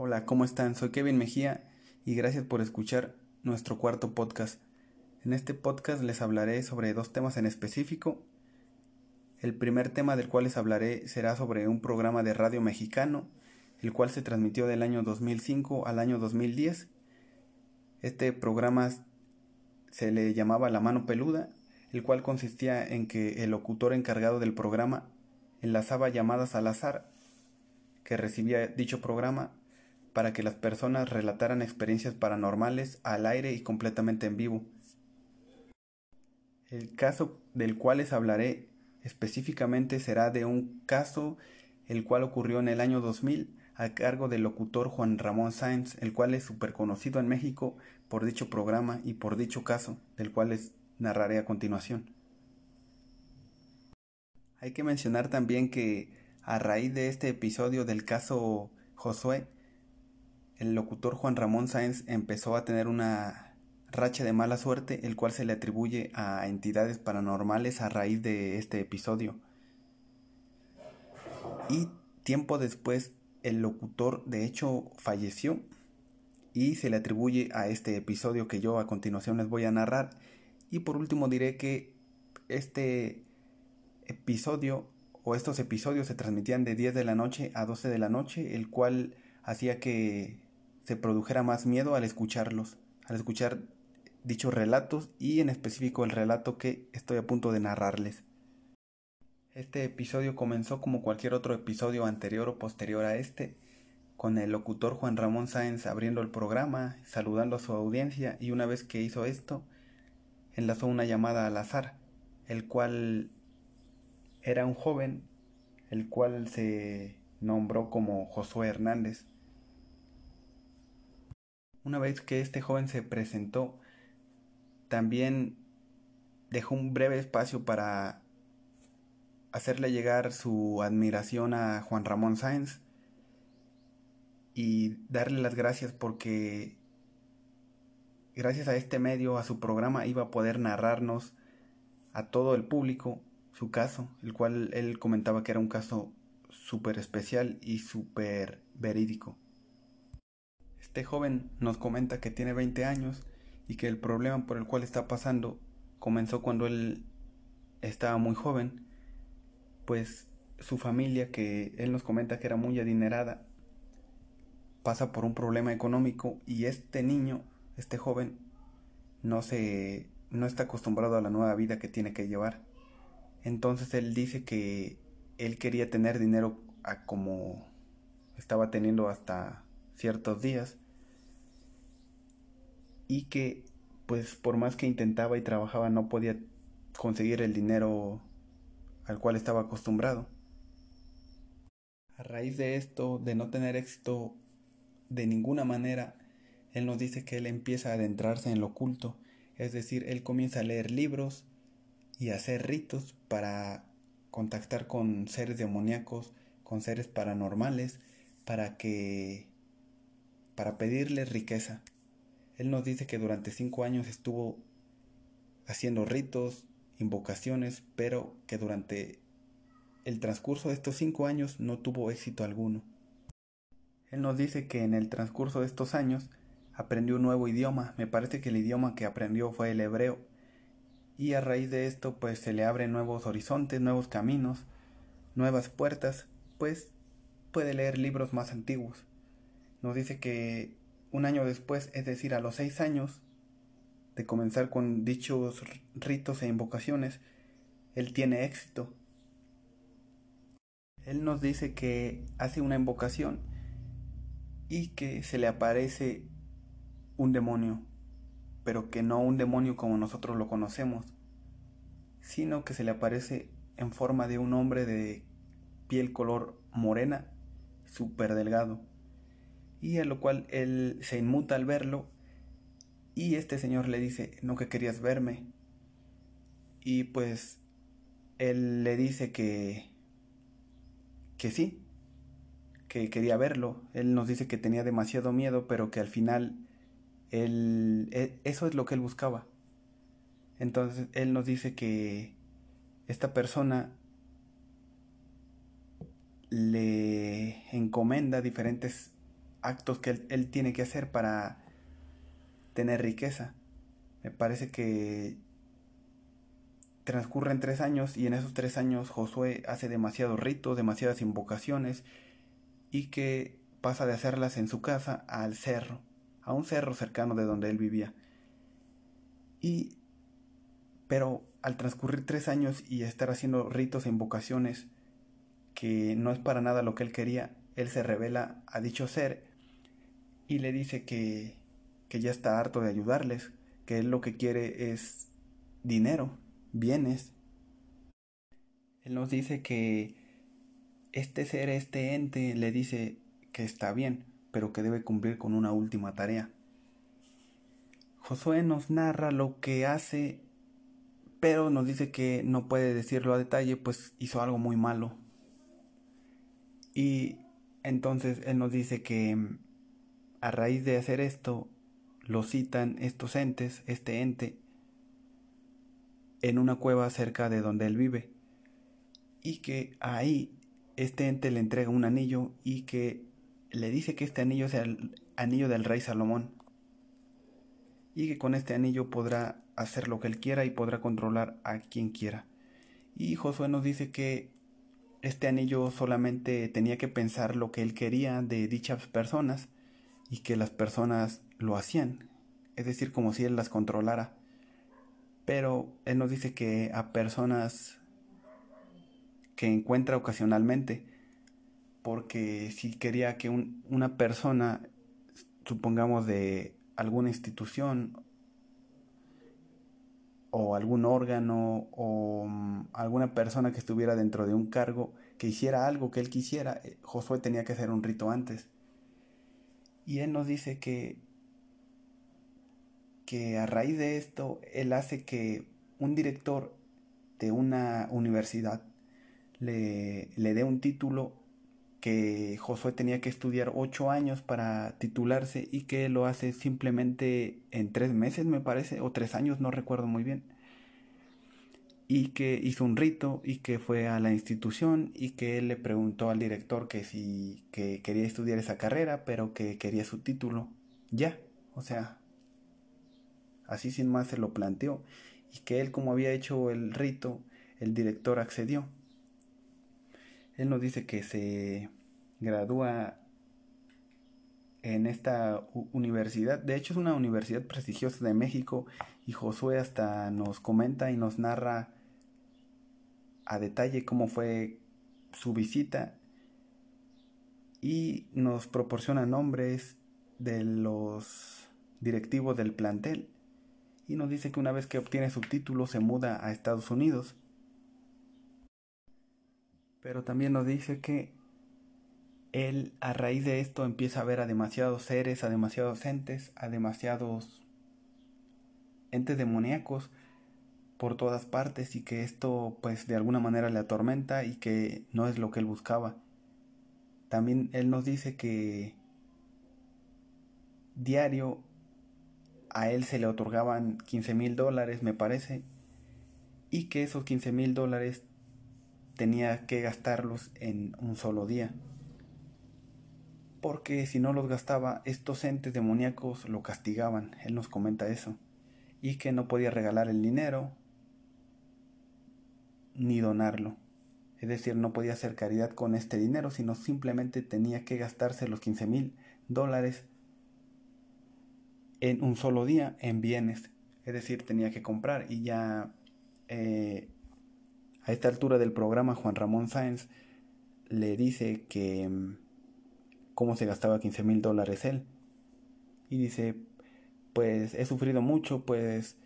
Hola, ¿cómo están? Soy Kevin Mejía y gracias por escuchar nuestro cuarto podcast. En este podcast les hablaré sobre dos temas en específico. El primer tema del cual les hablaré será sobre un programa de radio mexicano, el cual se transmitió del año 2005 al año 2010. Este programa se le llamaba La mano peluda, el cual consistía en que el locutor encargado del programa enlazaba llamadas al azar que recibía dicho programa para que las personas relataran experiencias paranormales al aire y completamente en vivo. El caso del cual les hablaré específicamente será de un caso el cual ocurrió en el año 2000 a cargo del locutor Juan Ramón Sáenz, el cual es súper conocido en México por dicho programa y por dicho caso, del cual les narraré a continuación. Hay que mencionar también que a raíz de este episodio del caso Josué, el locutor Juan Ramón Sáenz empezó a tener una racha de mala suerte, el cual se le atribuye a entidades paranormales a raíz de este episodio. Y tiempo después, el locutor de hecho falleció y se le atribuye a este episodio que yo a continuación les voy a narrar. Y por último diré que este episodio o estos episodios se transmitían de 10 de la noche a 12 de la noche, el cual hacía que se produjera más miedo al escucharlos, al escuchar dichos relatos y en específico el relato que estoy a punto de narrarles. Este episodio comenzó como cualquier otro episodio anterior o posterior a este, con el locutor Juan Ramón Sáenz abriendo el programa, saludando a su audiencia y una vez que hizo esto, enlazó una llamada al azar, el cual era un joven, el cual se nombró como Josué Hernández. Una vez que este joven se presentó, también dejó un breve espacio para hacerle llegar su admiración a Juan Ramón Sáenz y darle las gracias porque gracias a este medio, a su programa, iba a poder narrarnos a todo el público su caso, el cual él comentaba que era un caso súper especial y súper verídico. Este joven nos comenta que tiene 20 años y que el problema por el cual está pasando comenzó cuando él estaba muy joven, pues su familia, que él nos comenta que era muy adinerada, pasa por un problema económico y este niño, este joven, no se no está acostumbrado a la nueva vida que tiene que llevar. Entonces él dice que él quería tener dinero a como estaba teniendo hasta ciertos días y que pues por más que intentaba y trabajaba no podía conseguir el dinero al cual estaba acostumbrado. A raíz de esto, de no tener éxito de ninguna manera, él nos dice que él empieza a adentrarse en lo oculto, es decir, él comienza a leer libros y a hacer ritos para contactar con seres demoníacos, con seres paranormales, para que para pedirles riqueza. Él nos dice que durante cinco años estuvo haciendo ritos, invocaciones, pero que durante el transcurso de estos cinco años no tuvo éxito alguno. Él nos dice que en el transcurso de estos años aprendió un nuevo idioma, me parece que el idioma que aprendió fue el hebreo, y a raíz de esto pues se le abren nuevos horizontes, nuevos caminos, nuevas puertas, pues puede leer libros más antiguos. Nos dice que un año después, es decir, a los seis años de comenzar con dichos ritos e invocaciones, él tiene éxito. Él nos dice que hace una invocación y que se le aparece un demonio, pero que no un demonio como nosotros lo conocemos, sino que se le aparece en forma de un hombre de piel color morena, súper delgado y a lo cual él se inmuta al verlo y este señor le dice, no que querías verme. Y pues él le dice que que sí, que quería verlo. Él nos dice que tenía demasiado miedo, pero que al final él, e, eso es lo que él buscaba. Entonces él nos dice que esta persona le encomenda diferentes actos que él, tiene que hacer para tener riqueza. Me parece que transcurren tres años y en esos tres años Josué hace demasiados ritos, demasiadas invocaciones y que pasa de hacerlas en su casa al cerro, a un cerro cercano de donde él vivía. Y pero al transcurrir tres años y estar haciendo ritos e invocaciones que no es para nada lo que él quería, él se revela a dicho ser y le dice que, que ya está harto de ayudarles, que él lo que quiere es dinero, bienes. Él nos dice que este ser, este ente, le dice que está bien, pero que debe cumplir con una última tarea. Josué nos narra lo que hace pero nos dice que no puede decirlo a detalle, pues hizo algo muy malo. Y entonces él nos dice que a raíz de hacer esto, lo citan estos entes, este ente, en una cueva cerca de donde él vive. Y que ahí este ente le entrega un anillo y que le dice que este anillo es el anillo del rey Salomón. Y que con este anillo podrá hacer lo que él quiera y podrá controlar a quien quiera. Y Josué nos dice que este anillo solamente tenía que pensar lo que él quería de dichas personas y que las personas lo hacían, es decir, como si él las controlara. Pero él nos dice que a personas que encuentra ocasionalmente, porque si quería que una persona, supongamos de alguna institución o algún órgano o mm, alguna persona que estuviera dentro de un cargo que hiciera algo que él quisiera, eh, Josué tenía que hacer un rito antes. Y él nos dice que, que a raíz de esto, él hace que un director de una universidad le, le dé un título que Josué tenía que estudiar ocho años para titularse y que lo hace simplemente en tres meses, me parece, o tres años, no recuerdo muy bien. Y que hizo un rito y que fue a la institución y que él le preguntó al director que si que quería estudiar esa carrera, pero que quería su título. Ya, o sea, así sin más se lo planteó. Y que él como había hecho el rito, el director accedió. Él nos dice que se gradúa en esta universidad. De hecho es una universidad prestigiosa de México y Josué hasta nos comenta y nos narra a detalle cómo fue su visita y nos proporciona nombres de los directivos del plantel y nos dice que una vez que obtiene su título se muda a Estados Unidos. Pero también nos dice que él a raíz de esto empieza a ver a demasiados seres, a demasiados entes, a demasiados entes demoníacos por todas partes y que esto pues de alguna manera le atormenta y que no es lo que él buscaba. También él nos dice que diario a él se le otorgaban 15 mil dólares me parece y que esos 15 mil dólares tenía que gastarlos en un solo día. Porque si no los gastaba, estos entes demoníacos lo castigaban. Él nos comenta eso. Y que no podía regalar el dinero ni donarlo. Es decir, no podía hacer caridad con este dinero, sino simplemente tenía que gastarse los 15 mil dólares en un solo día en bienes. Es decir, tenía que comprar y ya eh, a esta altura del programa, Juan Ramón Sáenz le dice que mm, cómo se gastaba 15 mil dólares él. Y dice, pues he sufrido mucho, pues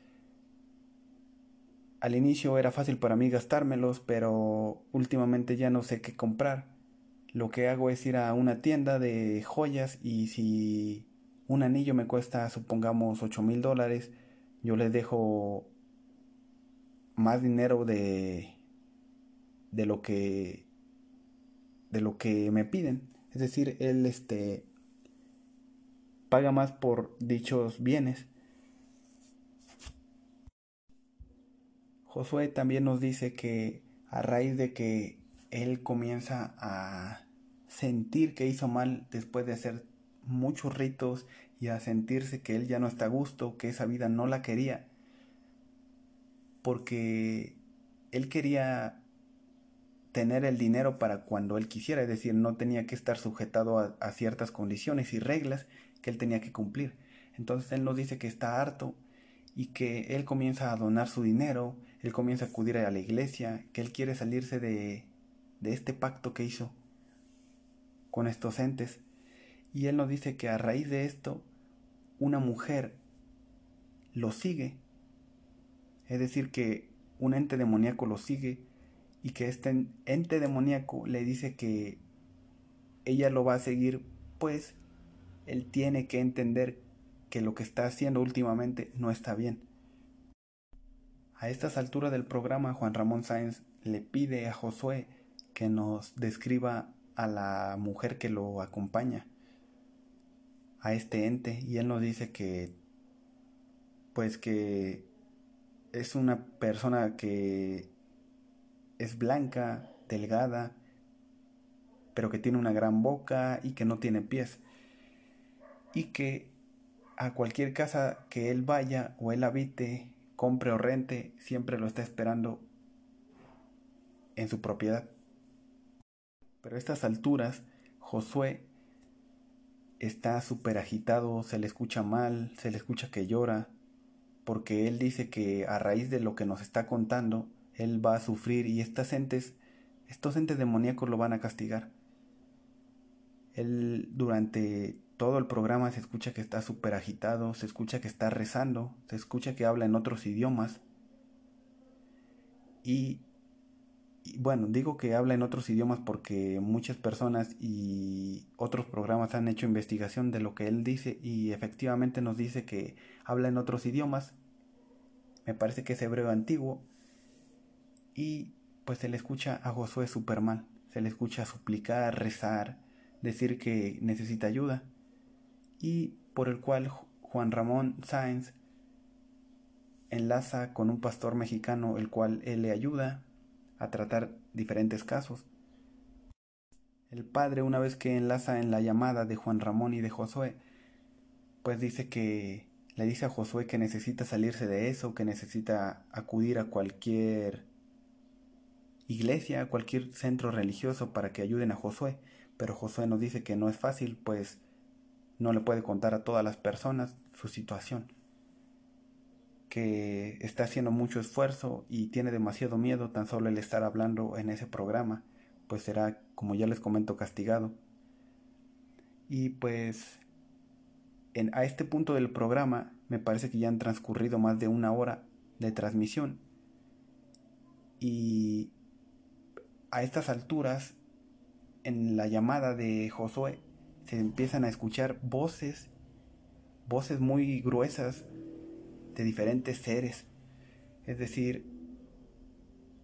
al inicio era fácil para mí gastármelos, pero últimamente ya no sé qué comprar. Lo que hago es ir a una tienda de joyas y si un anillo me cuesta, supongamos, 8 mil dólares, yo les dejo más dinero de de lo que de lo que me piden. Es decir, él este paga más por dichos bienes. Josué también nos dice que a raíz de que él comienza a sentir que hizo mal después de hacer muchos ritos y a sentirse que él ya no está a gusto, que esa vida no la quería, porque él quería tener el dinero para cuando él quisiera, es decir, no tenía que estar sujetado a, ciertas condiciones y reglas que él tenía que cumplir. Entonces él nos dice que está harto y que él comienza a donar su dinero, él comienza a acudir a la iglesia, que él quiere salirse de, de este pacto que hizo con estos entes. Y él nos dice que a raíz de esto, una mujer lo sigue. Es decir, que un ente demoníaco lo sigue y que este ente demoníaco le dice que ella lo va a seguir, pues él tiene que entender que lo que está haciendo últimamente no está bien. A estas alturas del programa, Juan Ramón Sáenz le pide a Josué que nos describa a la mujer que lo acompaña, a este ente, y él nos dice que, pues que es una persona que es blanca, delgada, pero que tiene una gran boca y que no tiene pies. Y que a cualquier casa que él vaya o él habite, compre o rente, siempre lo está esperando en su propiedad. Pero a estas alturas, Josué está súper agitado, se le escucha mal, se le escucha que llora, porque él dice que a raíz de lo que nos está contando, él va a sufrir y estas entes, estos entes demoníacos lo van a castigar. Él durante todo el programa se escucha que está súper agitado, se escucha que está rezando, se escucha que habla en otros idiomas. Y, bueno, digo que habla en otros idiomas porque muchas personas y otros programas han hecho investigación de lo que él dice y efectivamente nos dice que habla en otros idiomas. Me parece que es hebreo antiguo y pues se le escucha a Josué súper mal. Se le escucha suplicar, rezar, decir que necesita ayuda. Y por el cual Juan Ramón Sáenz enlaza con un pastor mexicano el cual él le ayuda a tratar diferentes casos. El padre, una vez que enlaza en la llamada de Juan Ramón y de Josué, pues dice que le dice a Josué que necesita salirse de eso, que necesita acudir a cualquier iglesia, cualquier centro religioso para que ayuden a Josué, pero Josué nos dice que no es fácil, pues no le puede contar a todas las personas su situación, que está haciendo mucho esfuerzo y tiene demasiado miedo tan solo el estar hablando en ese programa, pues será, como ya les comento, castigado. Y pues a este punto del programa me parece que ya han transcurrido más de una hora de transmisión. Y a estas alturas, en la llamada de Josué, se empiezan a escuchar voces, voces muy gruesas de diferentes seres. Es decir,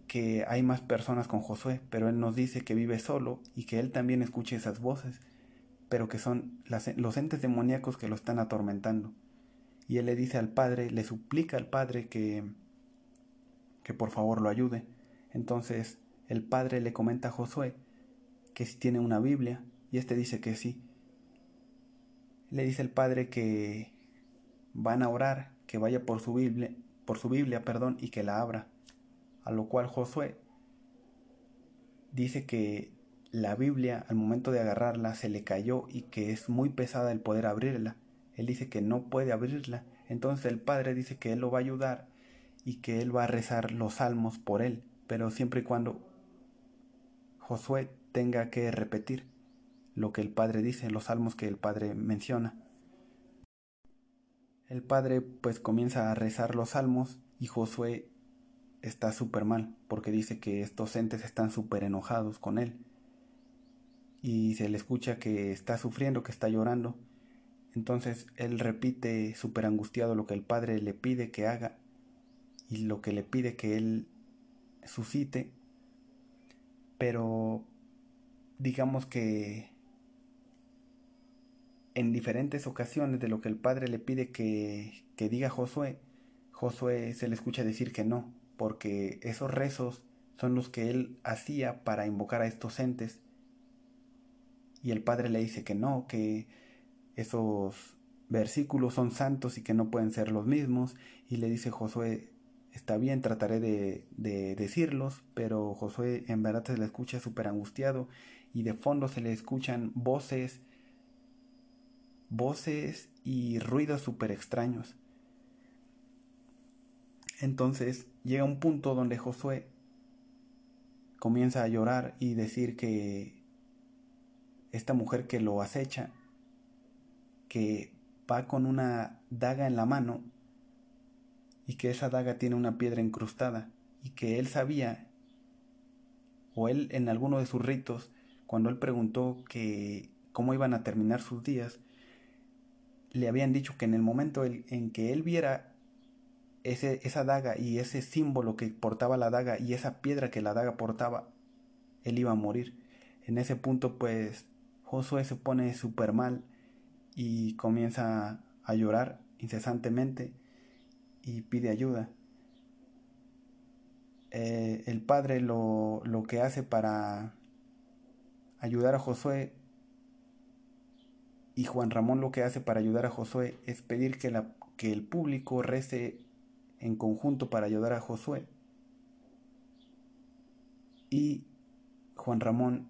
que hay más personas con Josué, pero él nos dice que vive solo y que él también escucha esas voces, pero que son los entes demoníacos que lo están atormentando. Y él le dice al padre, le suplica al padre que, que por favor lo ayude. Entonces el padre le comenta a Josué que si tiene una Biblia, y este dice que sí. Le dice el padre que van a orar, que vaya por su Biblia, por su Biblia, perdón, y que la abra. A lo cual Josué dice que la Biblia al momento de agarrarla se le cayó y que es muy pesada el poder abrirla. Él dice que no puede abrirla. Entonces el padre dice que él lo va a ayudar y que él va a rezar los salmos por él, pero siempre y cuando Josué tenga que repetir lo que el Padre dice, los salmos que el Padre menciona. El Padre pues comienza a rezar los salmos y Josué está súper mal porque dice que estos entes están súper enojados con él y se le escucha que está sufriendo, que está llorando. Entonces él repite súper angustiado lo que el Padre le pide que haga y lo que le pide que él suscite pero digamos que en diferentes ocasiones de lo que el padre le pide que, que diga Josué, Josué se le escucha decir que no, porque esos rezos son los que él hacía para invocar a estos entes. Y el padre le dice que no, que esos versículos son santos y que no pueden ser los mismos. Y le dice Josué, está bien, trataré de, de decirlos, pero Josué en verdad se le escucha súper angustiado y de fondo se le escuchan voces, voces y ruidos súper extraños. Entonces llega un punto donde Josué comienza a llorar y decir que esta mujer que lo acecha, que va con una daga en la mano y que esa daga tiene una piedra incrustada y que él sabía, o él en alguno de sus ritos, cuando él preguntó que cómo iban a terminar sus días, le habían dicho que en el momento en que él viera ese, esa daga y ese símbolo que portaba la daga y esa piedra que la daga portaba, él iba a morir. En ese punto pues Josué se pone súper mal y comienza a llorar incesantemente y pide ayuda. Eh, el padre lo, lo que hace para ayudar a Josué y Juan Ramón lo que hace para ayudar a Josué es pedir que, el público rece en conjunto para ayudar a Josué. Y Juan Ramón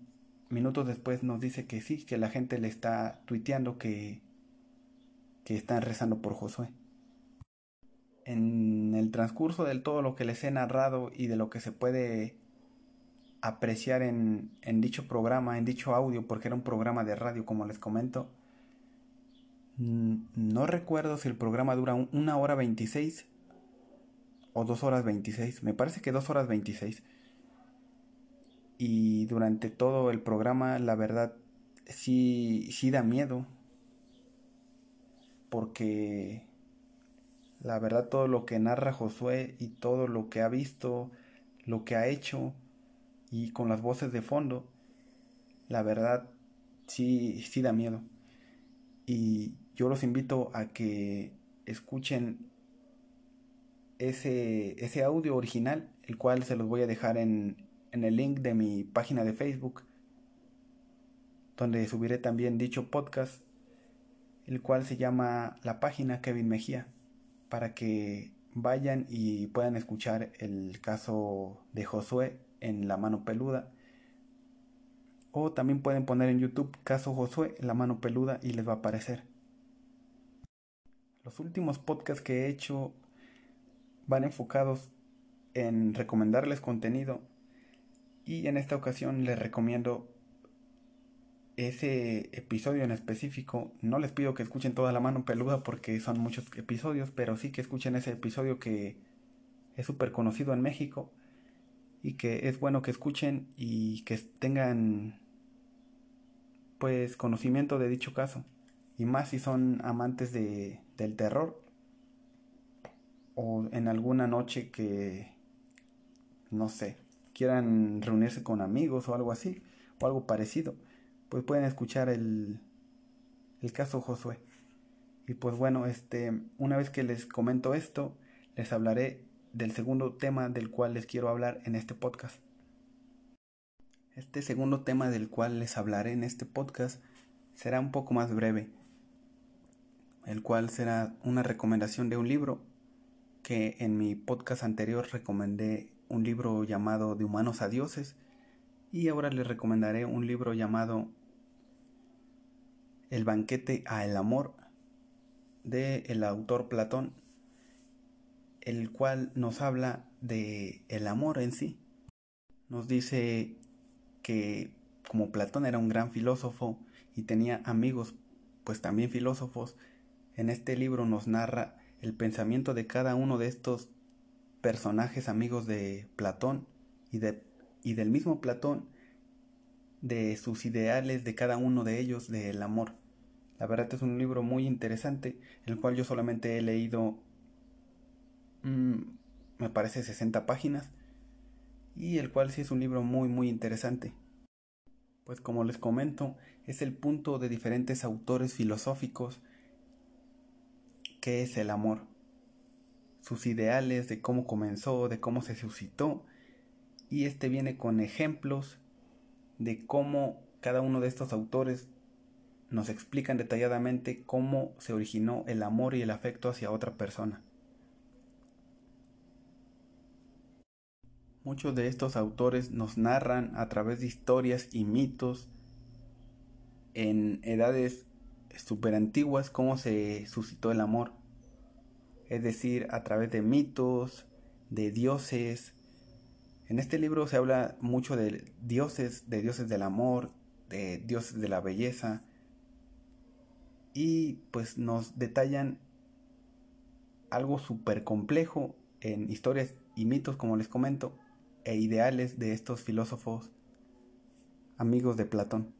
minutos después nos dice que sí, que la gente le está tuiteando que, que están rezando por Josué. En el transcurso de todo lo que les he narrado y de lo que se puede apreciar en, en dicho programa, en dicho audio, porque era un programa de radio, como les comento, no recuerdo si el programa dura una hora 26 o dos horas 26. Me parece que dos horas 26. Y durante todo el programa, la verdad, sí, sí da miedo. Porque la verdad todo lo que narra Josué y todo lo que ha visto, lo que ha hecho y con las voces de fondo, la verdad sí, sí da miedo. Y yo los invito a que escuchen ese, audio original, el cual se los voy a dejar en, en el link de mi página de Facebook, donde subiré también dicho podcast, el cual se llama la página Kevin Mejía, para que vayan y puedan escuchar el caso de Josué en la mano peluda. O también pueden poner en YouTube caso Josué en la mano peluda y les va a aparecer. Los últimos podcasts que he hecho van enfocados en recomendarles contenido y en esta ocasión les recomiendo ese episodio en específico. No les pido que escuchen toda la mano peluda porque son muchos episodios, pero sí que escuchen ese episodio que es súper conocido en México y que es bueno que escuchen y que tengan pues conocimiento de dicho caso y más si son amantes de, del terror o en alguna noche que, no sé, quieran reunirse con amigos o algo así, o algo parecido, pues pueden escuchar el, el caso Josué. Y pues bueno, este, una vez que les comento esto, les hablaré del segundo tema del cual les quiero hablar en este podcast. Este segundo tema del cual les hablaré en este podcast será un poco más breve, el cual será una recomendación de un libro que en mi podcast anterior recomendé un libro llamado De humanos a dioses y ahora les recomendaré un libro llamado El banquete a el amor de el autor Platón, el cual nos habla de el amor en sí. Nos dice que como Platón era un gran filósofo y tenía amigos pues también filósofos, en este libro nos narra el pensamiento de cada uno de estos personajes amigos de Platón y, de, y del mismo Platón, de sus ideales de cada uno de ellos del amor. La verdad es un libro muy interesante, el cual yo solamente he leído, mm, me parece 60 páginas, y el cual sí es un libro muy muy interesante. Pues como les comento, es el punto de diferentes autores filosóficos qué es el amor, sus ideales, de cómo comenzó, de cómo se suscitó, y este viene con ejemplos de cómo cada uno de estos autores nos explican detalladamente cómo se originó el amor y el afecto hacia otra persona. Muchos de estos autores nos narran a través de historias y mitos en edades super antiguas cómo se suscitó el amor. Es decir, a través de mitos, de dioses. En este libro se habla mucho de dioses, de dioses del amor, de dioses de la belleza. Y pues nos detallan algo súper complejo en historias y mitos, como les comento, e ideales de estos filósofos amigos de Platón.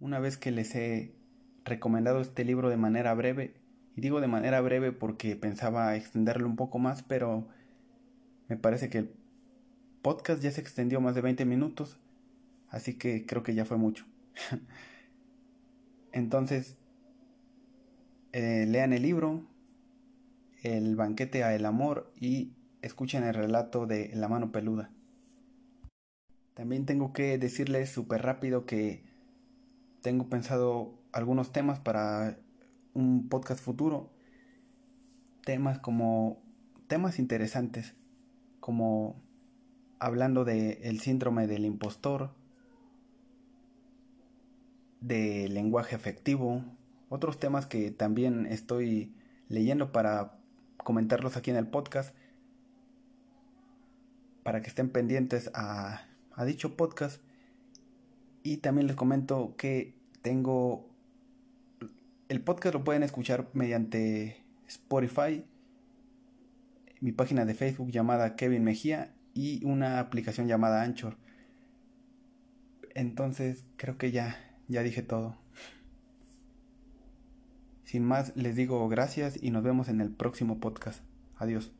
Una vez que les he recomendado este libro de manera breve, y digo de manera breve porque pensaba extenderlo un poco más, pero me parece que el podcast ya se extendió más de 20 minutos, así que creo que ya fue mucho. Entonces, eh, lean el libro, El banquete a el amor y escuchen el relato de La mano peluda. También tengo que decirles súper rápido que tengo pensado algunos temas para un podcast futuro. Temas como temas interesantes, como hablando de el síndrome del impostor, de lenguaje efectivo, otros temas que también estoy leyendo para comentarlos aquí en el podcast para que estén pendientes a, dicho podcast. Y también les comento que tengo... El podcast lo pueden escuchar mediante Spotify, mi página de Facebook llamada Kevin Mejía y una aplicación llamada Anchor. Entonces creo que ya, ya dije todo. Sin más, les digo gracias y nos vemos en el próximo podcast. Adiós.